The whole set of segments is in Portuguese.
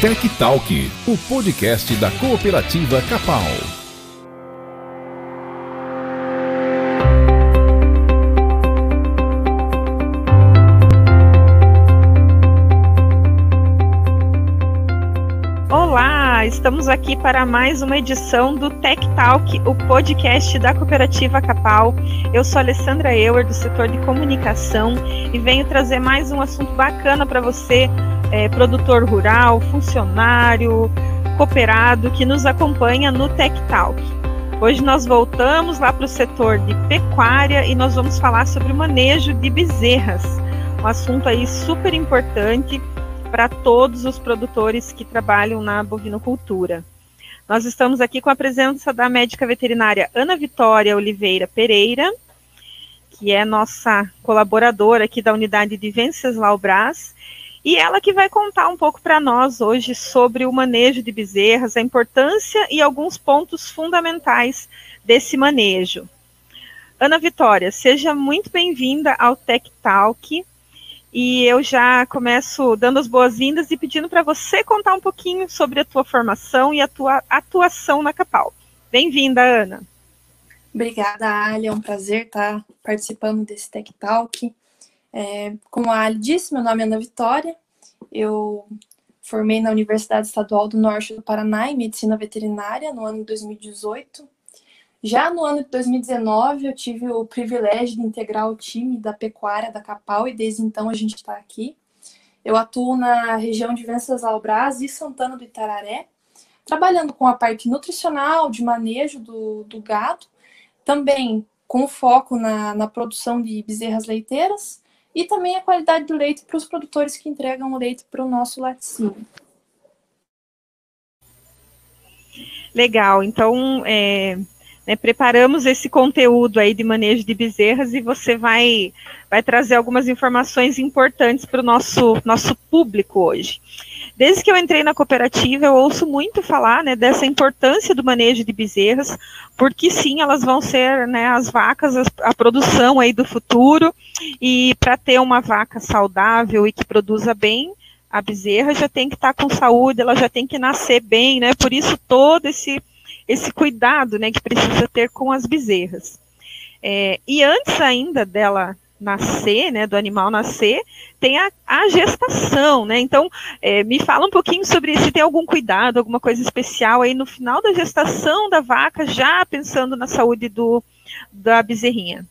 Tech Talk, o podcast da cooperativa Capal. Olá, estamos aqui para mais uma edição do Tech Talk, o podcast da cooperativa Capal. Eu sou Alessandra Euer, do setor de comunicação, e venho trazer mais um assunto bacana para você é, produtor rural, funcionário, cooperado que nos acompanha no Tech Talk. Hoje nós voltamos lá para o setor de pecuária e nós vamos falar sobre o manejo de bezerras, um assunto aí super importante para todos os produtores que trabalham na bovinocultura. Nós estamos aqui com a presença da médica veterinária Ana Vitória Oliveira Pereira, que é nossa colaboradora aqui da unidade de Venceslau Brás, e ela que vai contar um pouco para nós hoje sobre o manejo de bezerras, a importância e alguns pontos fundamentais desse manejo. Ana Vitória, seja muito bem-vinda ao Tech Talk. E eu já começo dando as boas-vindas e pedindo para você contar um pouquinho sobre a tua formação e a tua atuação na Capal. Bem-vinda, Ana. Obrigada, Ali. É um prazer estar participando desse Tech Talk. É, como a Ali disse, meu nome é Ana Vitória, eu formei na Universidade Estadual do Norte do Paraná em Medicina Veterinária no ano de 2018. Já no ano de 2019, eu tive o privilégio de integrar o time da pecuária da Capal e desde então a gente está aqui. Eu atuo na região de Venceslau Brás e Santana do Itararé, trabalhando com a parte nutricional, de manejo do, do gado, também com foco na, na produção de bezerras leiteiras e também a qualidade do leite para os produtores que entregam o leite para o nosso laticínio. Legal, então é, né, preparamos esse conteúdo aí de manejo de bezerras e você vai, vai trazer algumas informações importantes para o nosso, nosso público hoje. Desde que eu entrei na cooperativa, eu ouço muito falar né, dessa importância do manejo de bezerras, porque sim, elas vão ser né, as vacas, a, produção aí do futuro, e para ter uma vaca saudável e que produza bem, a bezerra já tem que estar tá com saúde, ela já tem que nascer bem, né? Por isso todo esse, esse cuidado né, que precisa ter com as bezerras. É, e antes ainda dela nascer, né, do animal nascer, tem a, a gestação, né? Então, é, me fala um pouquinho sobre se tem algum cuidado, alguma coisa especial aí no final da gestação da vaca, já pensando na saúde do, da bezerrinha.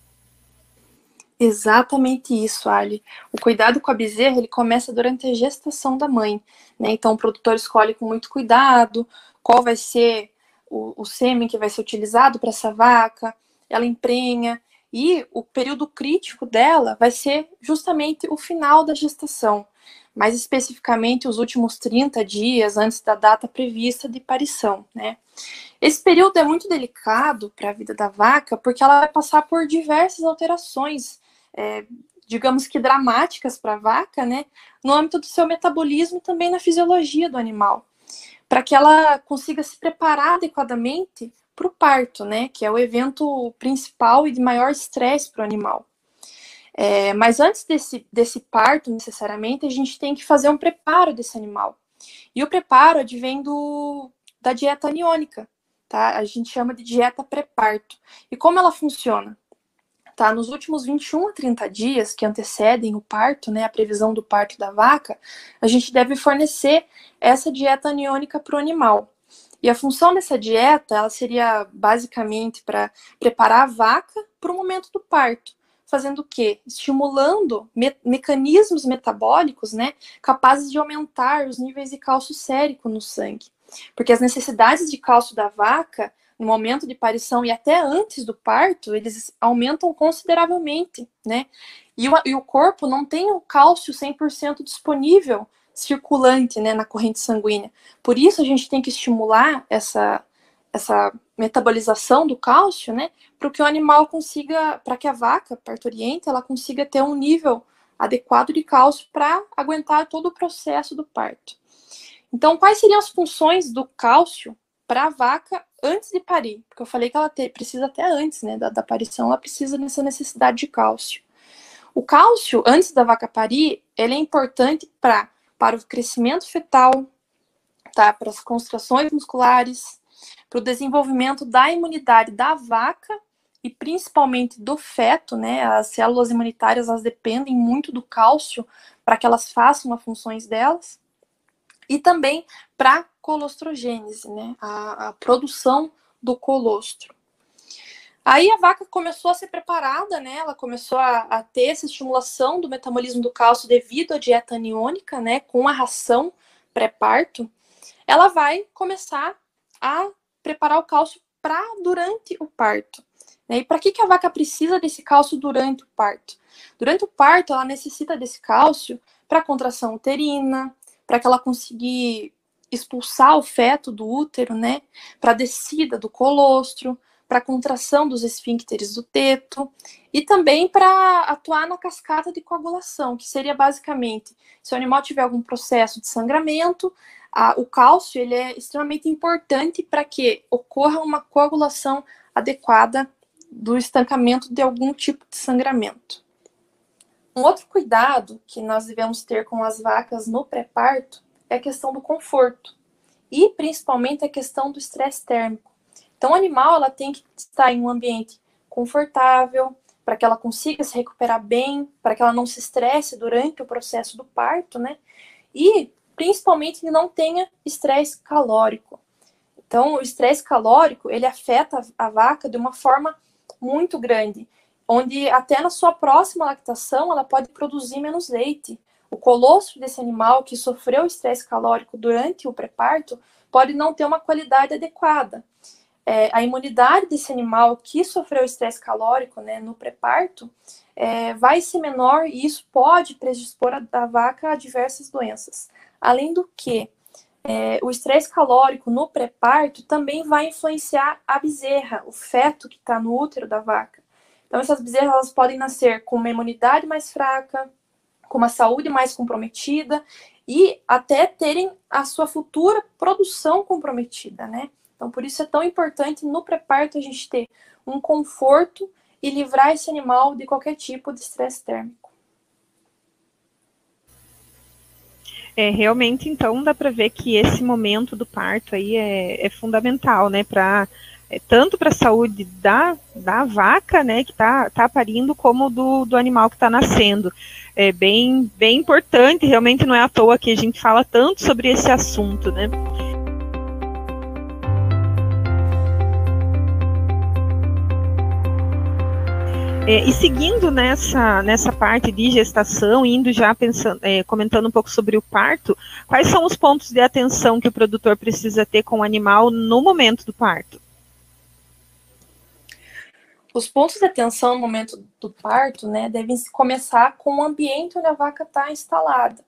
Exatamente isso, Ali. O cuidado com a bezerra, ele começa durante a gestação da mãe, né? Então, o produtor escolhe com muito cuidado qual vai ser o, o sêmen que vai ser utilizado para essa vaca, ela emprenha, e o período crítico dela vai ser justamente o final da gestação, mais especificamente os últimos 30 dias antes da data prevista de parição, né? Esse período é muito delicado para a vida da vaca, porque ela vai passar por diversas alterações, é, digamos que dramáticas para a vaca, né? No âmbito do seu metabolismo e também na fisiologia do animal, para que ela consiga se preparar adequadamente para o parto, né? Que é o evento principal e de maior estresse para o animal. É, mas antes desse, desse parto, necessariamente, a gente tem que fazer um preparo desse animal. E o preparo advém do, da dieta aniônica, tá? A gente chama de dieta pré-parto. E como ela funciona? Tá? Nos últimos 21 a 30 dias que antecedem o parto, né, a previsão do parto da vaca, a gente deve fornecer essa dieta aniônica para o animal. E a função dessa dieta, ela seria basicamente para preparar a vaca para o momento do parto, fazendo o quê? Estimulando me mecanismos metabólicos, né, capazes de aumentar os níveis de cálcio sérico no sangue. Porque as necessidades de cálcio da vaca, no momento de parição e até antes do parto, eles aumentam consideravelmente, né? E o, e o corpo não tem o cálcio 100% disponível circulante né, na corrente sanguínea. Por isso a gente tem que estimular essa, essa metabolização do cálcio, né, para que o animal consiga, para que a vaca parturienta, ela consiga ter um nível adequado de cálcio para aguentar todo o processo do parto. Então, quais seriam as funções do cálcio para a vaca antes de parir? Porque eu falei que ela te, precisa até antes né, da, da aparição, ela precisa dessa necessidade de cálcio. O cálcio, antes da vaca parir, ele é importante para para o crescimento fetal, tá? Para as contrações musculares, para o desenvolvimento da imunidade da vaca e principalmente do feto, né? As células imunitárias elas dependem muito do cálcio para que elas façam as funções delas. E também para colostrogênese, né? A, a produção do colostro. Aí a vaca começou a ser preparada, né? Ela começou a, a, ter essa estimulação do metabolismo do cálcio devido à dieta aniônica, né? Com a ração pré-parto, ela vai começar a preparar o cálcio para durante o parto. Né? E para que, que a vaca precisa desse cálcio durante o parto? Durante o parto, ela necessita desse cálcio para contração uterina, para que ela conseguir expulsar o feto do útero, né? Para descida do colostro, para contração dos esfíncteres do teto e também para atuar na cascata de coagulação, que seria basicamente se o animal tiver algum processo de sangramento, a, o cálcio ele é extremamente importante para que ocorra uma coagulação adequada do estancamento de algum tipo de sangramento. Um outro cuidado que nós devemos ter com as vacas no pré-parto é a questão do conforto e principalmente a questão do estresse térmico. Então, o animal ela tem que estar em um ambiente confortável, para que ela consiga se recuperar bem, para que ela não se estresse durante o processo do parto, né? E principalmente que não tenha estresse calórico. Então, o estresse calórico, ele afeta a vaca de uma forma muito grande, onde até na sua próxima lactação ela pode produzir menos leite. O colostro desse animal que sofreu estresse calórico durante o pré-parto pode não ter uma qualidade adequada é, a imunidade desse animal que sofreu estresse calórico né, no pré-parto é, vai ser menor e isso pode predispor a, a vaca a diversas doenças. Além do que, é, o estresse calórico no pré-parto também vai influenciar a bezerra, o feto que está no útero da vaca. Então, essas bezerras elas podem nascer com uma imunidade mais fraca, com uma saúde mais comprometida e até terem a sua futura produção comprometida, né? Então, por isso é tão importante no pré-parto a gente ter um conforto e livrar esse animal de qualquer tipo de estresse térmico. É, realmente, então, dá para ver que esse momento do parto aí é, é fundamental, né, para é, tanto para a saúde da, da vaca, né, que está tá parindo, como do, do animal que está nascendo. É bem, bem importante, realmente não é à toa que a gente fala tanto sobre esse assunto, né. É, e seguindo nessa, nessa parte de gestação, indo já pensando, é, comentando um pouco sobre o parto, quais são os pontos de atenção que o produtor precisa ter com o animal no momento do parto? Os pontos de atenção no momento do parto, né, devem começar com o ambiente onde a vaca está instalada.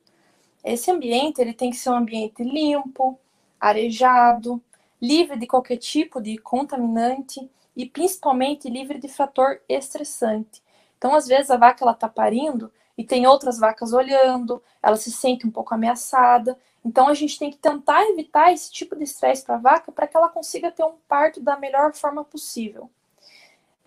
Esse ambiente ele tem que ser um ambiente limpo, arejado, livre de qualquer tipo de contaminante e principalmente livre de fator estressante. Então, às vezes, a vaca ela está parindo e tem outras vacas olhando, ela se sente um pouco ameaçada. Então, a gente tem que tentar evitar esse tipo de estresse para a vaca para que ela consiga ter um parto da melhor forma possível.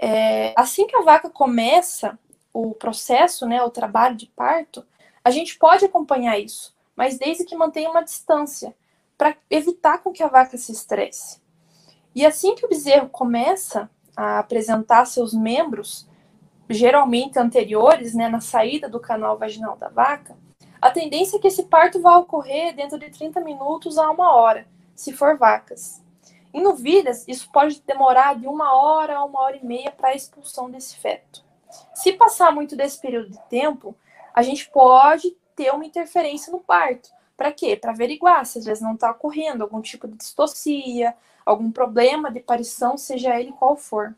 É, assim que a vaca começa o processo, né, o trabalho de parto, a gente pode acompanhar isso, mas desde que mantenha uma distância, para evitar com que a vaca se estresse. E assim que o bezerro começa a apresentar seus membros, geralmente anteriores, né, na saída do canal vaginal da vaca, a tendência é que esse parto vá ocorrer dentro de 30 minutos a uma hora, se for vacas. Em novilhas, isso pode demorar de uma hora a uma hora e meia para a expulsão desse feto. Se passar muito desse período de tempo, a gente pode ter uma interferência no parto. Para quê? Para averiguar se às vezes não está ocorrendo algum tipo de distocia, algum problema de aparição, seja ele qual for.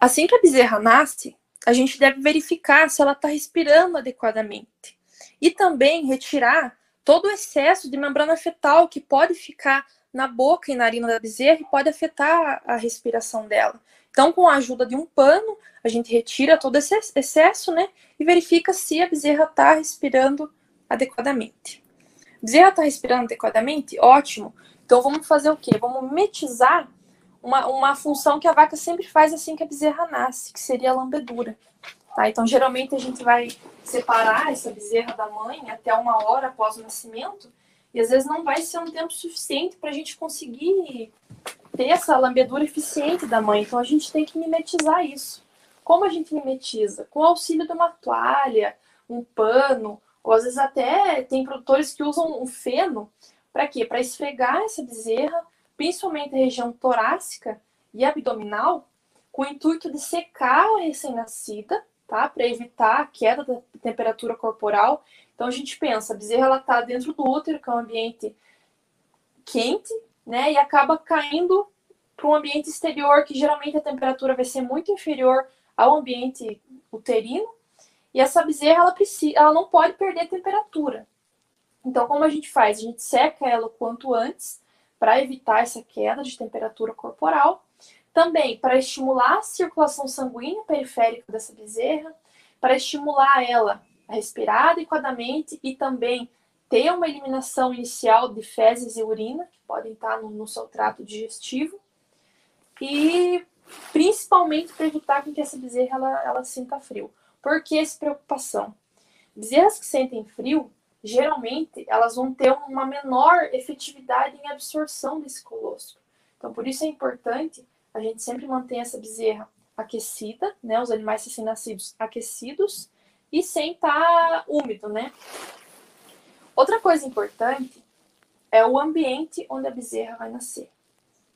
Assim que a bezerra nasce, a gente deve verificar se ela está respirando adequadamente. E também retirar todo o excesso de membrana fetal que pode ficar na boca e narina da bezerra e pode afetar a respiração dela. Então, com a ajuda de um pano, a gente retira todo esse excesso, né? E verifica se a bezerra está respirando adequadamente. A bezerra está respirando adequadamente? Ótimo. Então vamos fazer o quê? Vamos metizar uma, uma função que a vaca sempre faz assim que a bezerra nasce, que seria a lambedura. Tá? Então geralmente a gente vai separar essa bezerra da mãe até uma hora após o nascimento E às vezes não vai ser um tempo suficiente para a gente conseguir ter essa lambedura eficiente da mãe. Então a gente tem que mimetizar isso. Como a gente mimetiza? Com o auxílio de uma toalha, um pano, ou às vezes até tem produtores que usam um feno. Para quê? Para esfregar essa bezerra, principalmente a região torácica e abdominal, com o intuito de secar a recém-nascida, tá? Para evitar a queda da temperatura corporal. Então a gente pensa, a bezerra ela tá dentro do útero, que é um ambiente quente, né? E acaba caindo para um ambiente exterior, que geralmente a temperatura vai ser muito inferior ao ambiente uterino. E essa bezerra ela precisa, ela não pode perder temperatura. Então, como a gente faz? A gente seca ela o quanto antes para evitar essa queda de temperatura corporal. Também para estimular a circulação sanguínea periférica dessa bezerra, para estimular ela a respirar adequadamente e também ter uma eliminação inicial de fezes e urina, que podem estar no, no seu trato digestivo, e principalmente para evitar que essa bezerra ela, ela sinta frio. Por que essa preocupação? Bezerras que sentem frio, geralmente, elas vão ter uma menor efetividade em absorção desse colostro. Então, por isso é importante a gente sempre manter essa bezerra aquecida, né? Os animais recém-nascidos aquecidos e sem estar tá úmido, né? Outra coisa importante é o ambiente onde a bezerra vai nascer.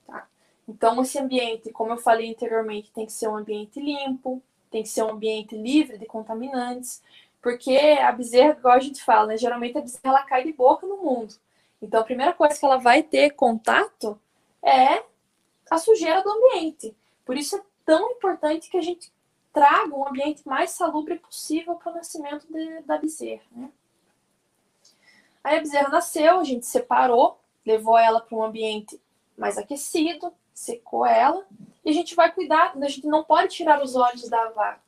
Tá? Então, esse ambiente, como eu falei anteriormente, tem que ser um ambiente limpo, tem que ser um ambiente livre de contaminantes, porque a bezerra, igual a gente fala, né? geralmente a bezerra ela cai de boca no mundo. Então, a primeira coisa que ela vai ter contato é a sujeira do ambiente. Por isso é tão importante que a gente traga um ambiente mais salubre possível para o nascimento de, da bezerra. Né? Aí a bezerra nasceu, a gente separou, levou ela para um ambiente mais aquecido, secou ela, e a gente vai cuidar, a gente não pode tirar os olhos da vaca,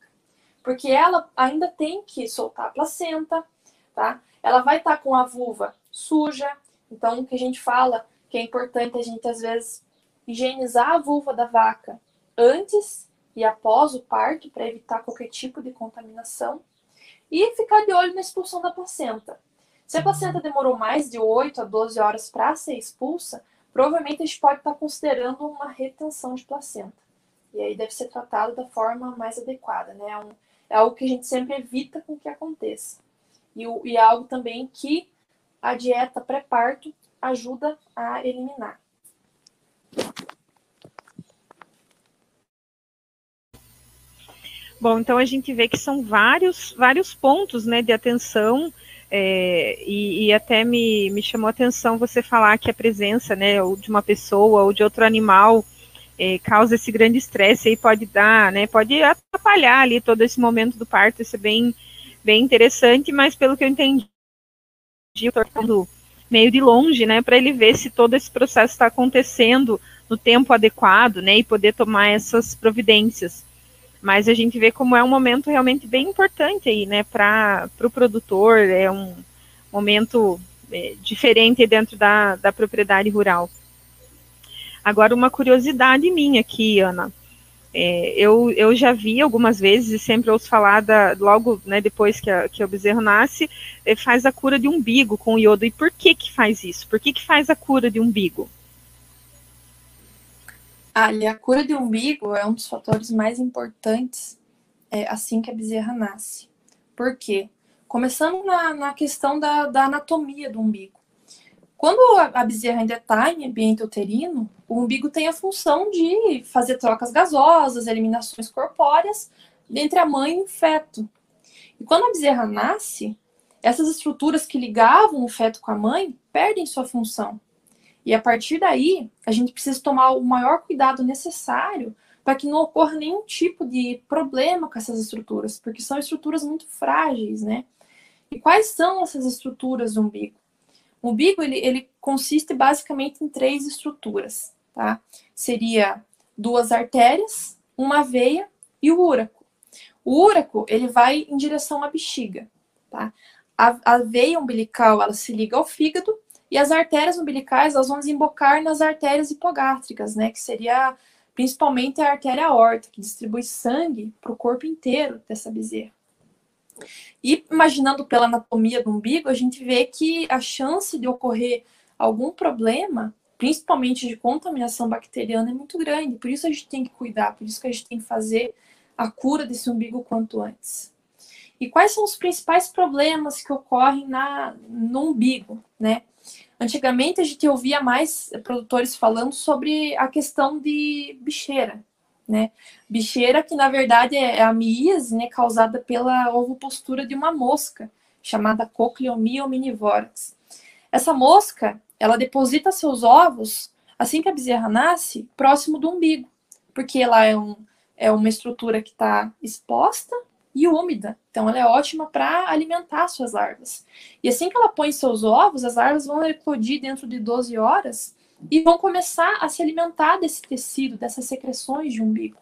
porque ela ainda tem que soltar a placenta, tá? Ela vai estar tá com a vulva suja, então o que a gente fala que é importante a gente às vezes higienizar a vulva da vaca antes e após o parto para evitar qualquer tipo de contaminação e ficar de olho na expulsão da placenta. Se a placenta demorou mais de 8 a 12 horas para ser expulsa, provavelmente a gente pode estar considerando uma retenção de placenta. E aí deve ser tratado da forma mais adequada, né? É, um, é algo que a gente sempre evita com que aconteça. E, e é algo também que a dieta pré-parto ajuda a eliminar. Bom, então a gente vê que são vários, vários pontos né, de atenção, é, e, e, até me, me chamou a atenção você falar que a presença né, ou de uma pessoa ou de outro animal é, causa esse grande estresse e pode dar, né, pode atrapalhar ali todo esse momento do parto, isso é bem, bem interessante, mas pelo que eu entendi, estou meio de longe, né, para ele ver se todo esse processo está acontecendo no tempo adequado, né, e poder tomar essas providências. Mas a gente vê como é um momento realmente bem importante aí, né, para o pro produtor, é um momento é, diferente dentro da, da propriedade rural. Agora, uma curiosidade minha aqui, Ana. É, eu, eu já vi algumas vezes e sempre ouço falar da, logo né, depois que, a, que o bezerro nasce, é, faz a cura de umbigo com iodo. E por que que faz isso? Por que que faz a cura de umbigo? Ali, a cura de umbigo é um dos fatores mais importantes é, assim que a bezerra nasce. Por quê? Começando na, na questão da, da anatomia do umbigo. Quando a, bezerra ainda está em ambiente uterino, o umbigo tem a função de fazer trocas gasosas, eliminações corpóreas entre a mãe e o feto. E quando a bezerra nasce, essas estruturas que ligavam o feto com a mãe perdem sua função. E a partir daí, a gente precisa tomar o maior cuidado necessário para que não ocorra nenhum tipo de problema com essas estruturas, porque são estruturas muito frágeis, né? E quais são essas estruturas do umbigo? O umbigo, ele, ele consiste basicamente em três estruturas, tá? Seria duas artérias, uma veia e o úraco. O úraco, ele vai em direção à bexiga, tá? A, a veia umbilical, ela se liga ao fígado e as artérias umbilicais, elas vão desembocar nas artérias hipogástricas, né? Que seria principalmente a artéria aorta, que distribui sangue para o corpo inteiro dessa bezerra. E imaginando pela anatomia do umbigo, a gente vê que a chance de ocorrer algum problema, principalmente de contaminação bacteriana, é muito grande. Por isso a gente tem que cuidar, por isso que a gente tem que fazer a cura desse umbigo quanto antes. E quais são os principais problemas que ocorrem na, no umbigo, né? Antigamente a gente ouvia mais produtores falando sobre a questão de bicheira, né? Bicheira que na verdade é a miíase, né, causada pela ovopostura de uma mosca chamada Cochleomia omnivorax. Essa mosca, ela deposita seus ovos assim que a bezerra nasce, próximo do umbigo, porque ela é, um, é uma estrutura que está exposta e úmida. Então, ela é ótima para alimentar suas larvas. E assim que ela põe seus ovos, as larvas vão eclodir dentro de 12 horas e vão começar a se alimentar desse tecido, dessas secreções de umbigo.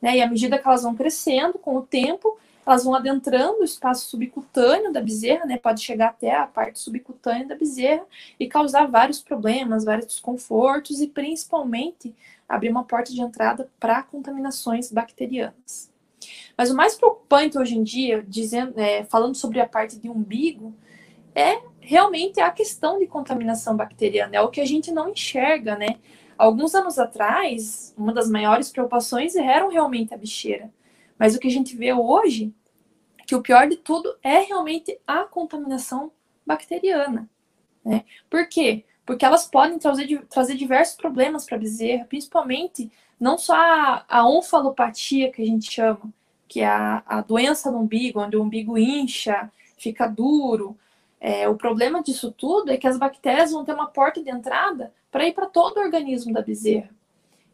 Né? E à medida que elas vão crescendo, com o tempo, elas vão adentrando o espaço subcutâneo da bezerra, né? Pode chegar até a parte subcutânea da bezerra e causar vários problemas, vários desconfortos e principalmente abrir uma porta de entrada para contaminações bacterianas. Mas o mais preocupante hoje em dia, dizendo, é, falando sobre a parte de umbigo, é realmente a questão de contaminação bacteriana, é o que a gente não enxerga, né? Alguns anos atrás, uma das maiores preocupações eram realmente a bicheira. Mas o que a gente vê hoje, que o pior de tudo é realmente a contaminação bacteriana. Né? Por quê? Porque elas podem trazer, trazer diversos problemas para a bezerra, principalmente não só a, a onfalopatia, que a gente chama, que é a, a doença do umbigo, onde o umbigo incha, fica duro. É, o problema disso tudo é que as bactérias vão ter uma porta de entrada para ir para todo o organismo da bezerra.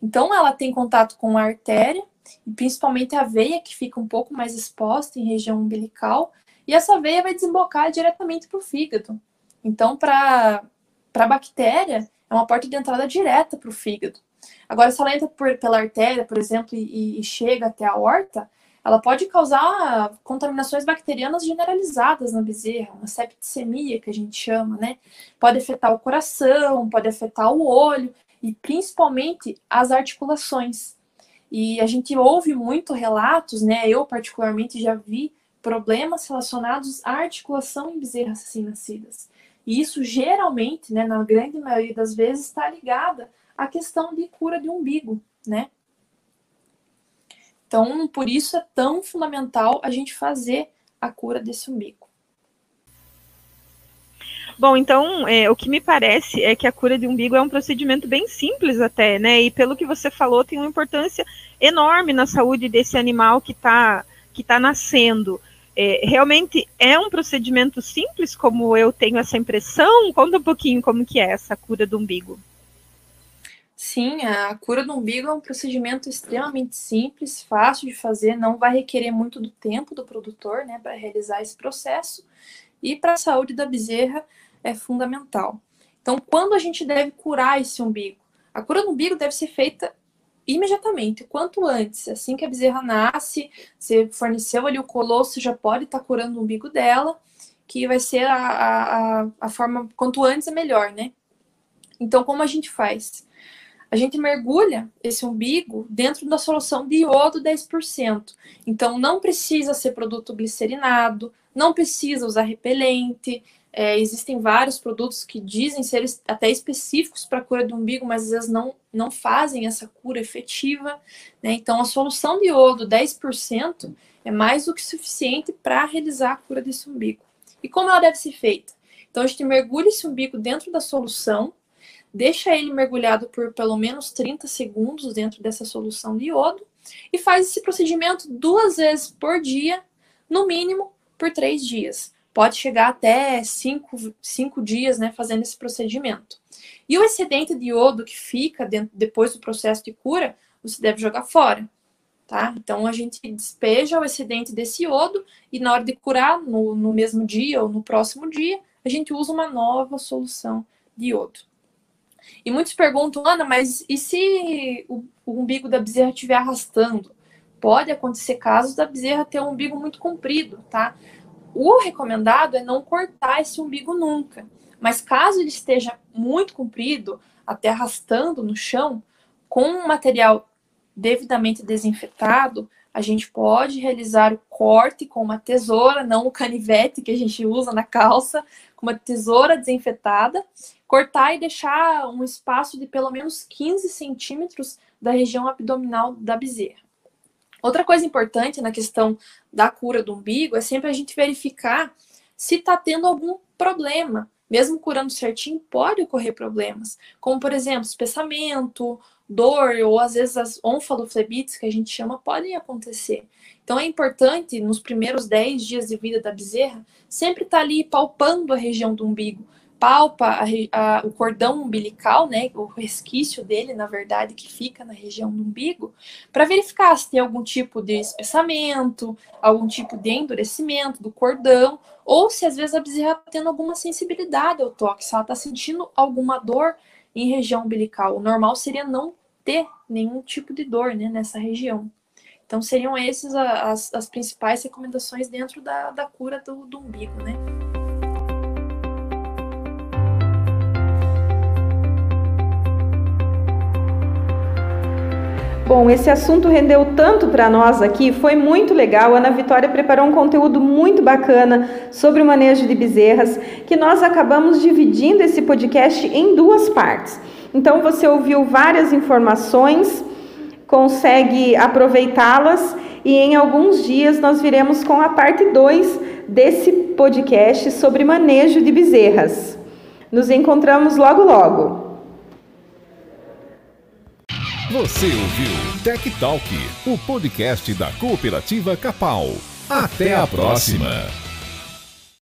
Então, ela tem contato com a artéria, e principalmente a veia, que fica um pouco mais exposta em região umbilical, e essa veia vai desembocar diretamente para o fígado. Então, para a bactéria, é uma porta de entrada direta para o fígado. Agora, se ela entra por, pela artéria, por exemplo, e, e chega até a horta, ela pode causar contaminações bacterianas generalizadas na bezerra, uma septicemia que a gente chama, né? Pode afetar o coração, pode afetar o olho e principalmente as articulações. E a gente ouve muito relatos, né? Eu particularmente já vi problemas relacionados à articulação em bezerras recém-nascidas. E isso geralmente, né, na grande maioria das vezes, está ligada à questão de cura de umbigo, né? Então, por isso é tão fundamental a gente fazer a cura desse umbigo. Bom, então, é, o que me parece é que a cura de umbigo é um procedimento bem simples até, né? E pelo que você falou, tem uma importância enorme na saúde desse animal que está que tá nascendo. É, realmente é um procedimento simples, como eu tenho essa impressão? Conta um pouquinho como que é essa cura do umbigo. Sim, a cura do umbigo é um procedimento extremamente simples, fácil de fazer, não vai requerer muito do tempo do produtor, né, para realizar esse processo. E para a saúde da bezerra é fundamental. Então, quando a gente deve curar esse umbigo? A cura do umbigo deve ser feita imediatamente, quanto antes. Assim que a bezerra nasce, você forneceu ali o colosso, já pode estar tá curando o umbigo dela, que vai ser a, a, a forma, quanto antes é melhor, né? Então, como a gente faz? A gente mergulha esse umbigo dentro da solução de iodo 10%. Então, não precisa ser produto glicerinado, não precisa usar repelente. É, existem vários produtos que dizem ser até específicos para cura do umbigo, mas às vezes não, não fazem essa cura efetiva. Né? Então, a solução de iodo 10% é mais do que suficiente para realizar a cura desse umbigo. E como ela deve ser feita? Então, a gente mergulha esse umbigo dentro da solução deixa ele mergulhado por pelo menos 30 segundos dentro dessa solução de iodo e faz esse procedimento duas vezes por dia, no mínimo por três dias. Pode chegar até cinco, cinco dias né, fazendo esse procedimento. E o excedente de iodo que fica dentro, depois do processo de cura, você deve jogar fora. Tá? Então a gente despeja o excedente desse iodo e na hora de curar, no, no mesmo dia ou no próximo dia, a gente usa uma nova solução de iodo. E muitos perguntam, Ana, mas e se o, o umbigo da bezerra estiver arrastando? Pode acontecer casos da bezerra ter um umbigo muito comprido, tá? O recomendado é não cortar esse umbigo nunca. Mas caso ele esteja muito comprido, até arrastando no chão, com um material devidamente desinfetado, a gente pode realizar o corte com uma tesoura, não o canivete que a gente usa na calça, com uma tesoura desinfetada, cortar e deixar um espaço de pelo menos 15 centímetros da região abdominal da bezerra. Outra coisa importante na questão da cura do umbigo é sempre a gente verificar se está tendo algum problema. Mesmo curando certinho, pode ocorrer problemas, como por exemplo, espessamento, dor ou às vezes as onfaloflebites que a gente chama podem acontecer. Então é importante nos primeiros 10 dias de vida da bezerra sempre estar tá ali palpando a região do umbigo, palpa a, a, o cordão umbilical, né, o resquício dele, na verdade, que fica na região do umbigo, para verificar se tem algum tipo de espessamento, algum tipo de endurecimento do cordão, ou se às vezes a bezerra está tendo alguma sensibilidade ao toque, se ela está sentindo alguma dor em região umbilical. O normal seria não ter nenhum tipo de dor né, nessa região. Então, seriam essas as, as principais recomendações dentro da, da cura do, do umbigo, né? Bom, esse assunto rendeu tanto para nós aqui, foi muito legal. A Ana Vitória preparou um conteúdo muito bacana sobre o manejo de bezerras, que nós acabamos dividindo esse podcast em duas partes. Então você ouviu várias informações, consegue aproveitá-las e em alguns dias nós viremos com a parte 2 desse podcast sobre manejo de bezerras. Nos encontramos logo logo. Você ouviu Tech Talk, o podcast da Cooperativa Capal. Até a próxima.